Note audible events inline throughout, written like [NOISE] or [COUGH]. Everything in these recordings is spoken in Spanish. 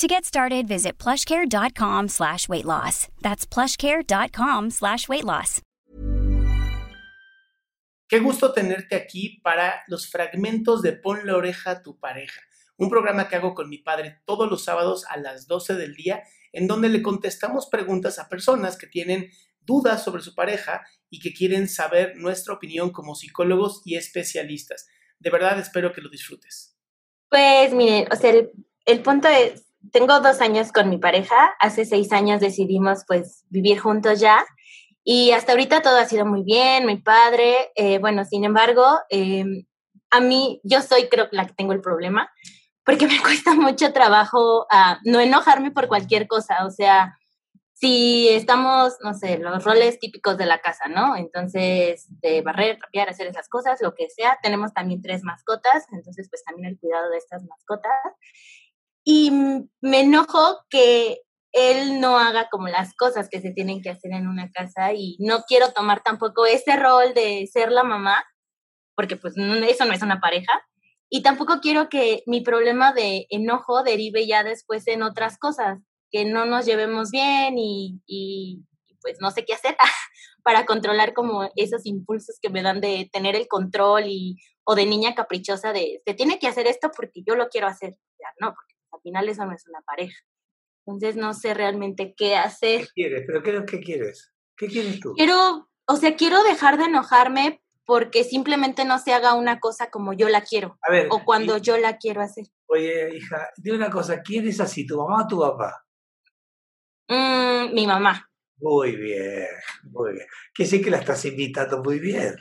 To get started, visit plushcare.com slash weight loss. That's plushcare.com slash weight loss. Qué gusto tenerte aquí para los fragmentos de Pon la oreja a tu pareja, un programa que hago con mi padre todos los sábados a las 12 del día, en donde le contestamos preguntas a personas que tienen dudas sobre su pareja y que quieren saber nuestra opinión como psicólogos y especialistas. De verdad espero que lo disfrutes. Pues miren, o sea, el, el punto es, tengo dos años con mi pareja, hace seis años decidimos pues vivir juntos ya y hasta ahorita todo ha sido muy bien, muy padre, eh, bueno, sin embargo, eh, a mí yo soy creo la que tengo el problema porque [LAUGHS] me cuesta mucho trabajo uh, no enojarme por cualquier cosa, o sea, si estamos, no sé, los roles típicos de la casa, ¿no? Entonces, de barrer, trapear, hacer esas cosas, lo que sea. Tenemos también tres mascotas, entonces, pues también el cuidado de estas mascotas y me enojo que él no haga como las cosas que se tienen que hacer en una casa y no quiero tomar tampoco ese rol de ser la mamá, porque pues eso no es una pareja, y tampoco quiero que mi problema de enojo derive ya después en otras cosas, que no nos llevemos bien y, y pues no sé qué hacer [LAUGHS] para controlar como esos impulsos que me dan de tener el control y o de niña caprichosa de se tiene que hacer esto porque yo lo quiero hacer, ya no, porque al final eso no es una pareja. Entonces no sé realmente qué hacer. ¿Qué quieres? ¿Pero qué, qué quieres? ¿Qué quieres tú? Quiero, o sea, quiero dejar de enojarme porque simplemente no se haga una cosa como yo la quiero A ver, o cuando y- yo la quiero hacer. Oye, hija, dime una cosa, ¿quién es así, tu mamá o tu papá? Mm, mi mamá. Muy bien, muy bien. Que sí que la estás invitando muy bien.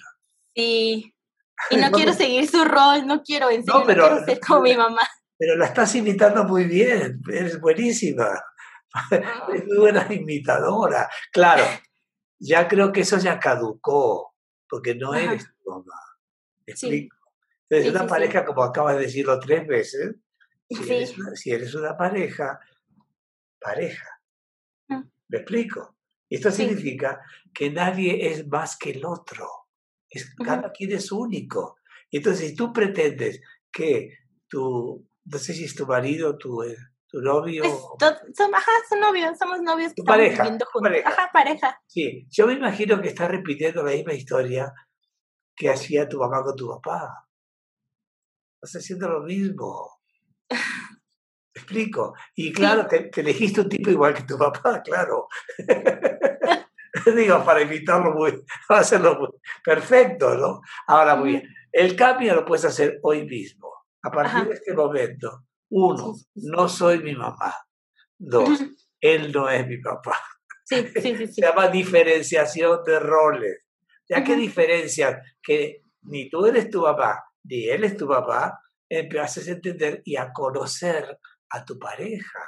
Sí. [LAUGHS] Y no quiero seguir su rol, no quiero, en serio, no, pero- quiero ser como mi [LAUGHS] mamá. Pero la estás imitando muy bien, eres buenísima. Es muy buena imitadora. Claro, ya creo que eso ya caducó, porque no eres tu mamá. ¿Me Sí. explico? Entonces, Sí, una sí, sí. pareja, como acabas de decirlo tres veces, si, eres, una, si eres una pareja, pareja. Mm. ¿Me explico? Esto significa que nadie es más que el otro. Es, cada quien es único. Entonces, si tú pretendes que tu, no sé si es tu marido, tu, eh, tu novio, Pues, ajá, son novios, somos novios que Tu pareja, viviendo tu juntos. pareja. Ajá, pareja. Sí, yo me imagino que estás repitiendo la misma historia que hacía tu mamá con tu papá. Estás haciendo lo mismo. [LAUGHS] ¿Me explico? Y claro, te, te elegiste un tipo igual que tu papá, [LAUGHS] claro. Digo, para imitarlo muy, para [LAUGHS] hacerlo muy perfecto, ¿no? Ahora, muy bien. El cambio lo puedes hacer hoy mismo. A partir Ajá. de este momento, uno, no soy mi mamá. Dos, [LAUGHS] él no es mi papá Sí, [LAUGHS] sí, sí, se llama diferenciación de roles. Ya que diferencias que ni tú eres tu papá, ni él es tu papá, empiezas a entender y a conocer a tu pareja,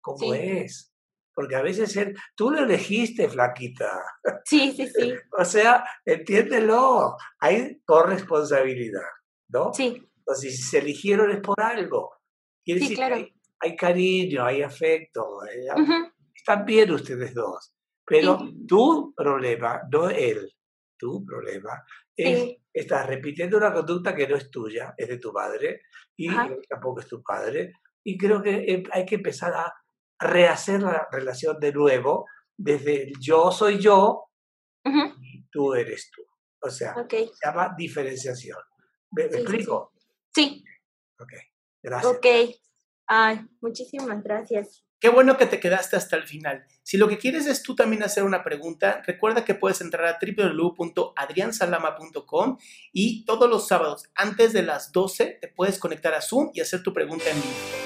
cómo es. Porque a veces él, tú lo elegiste, flaquita. Sí, sí, sí. [LAUGHS] O sea, entiéndelo, hay corresponsabilidad, ¿no? Sí, Entonces, si se eligieron es por algo. Quiere Sí, decir claro. que hay, hay cariño, hay afecto, eh, ujú, están bien ustedes dos. Pero Sí. tu problema, no él. tu problema, es, estás repitiendo una conducta que no es tuya, es de tu madre y tampoco es tu padre. Y creo que em, hay que empezar a rehacer la relación de nuevo desde yo soy yo y tú eres tú. O sea, se llama diferenciación. ¿Me, explico? Sí. Ok, gracias. Ok. Ay, muchísimas gracias. Qué bueno que te quedaste hasta el final. Si lo que quieres es tú también hacer una pregunta, recuerda que puedes entrar a www.adriansalama.com y todos los sábados antes de las 12 te puedes conectar a Zoom y hacer tu pregunta en vivo.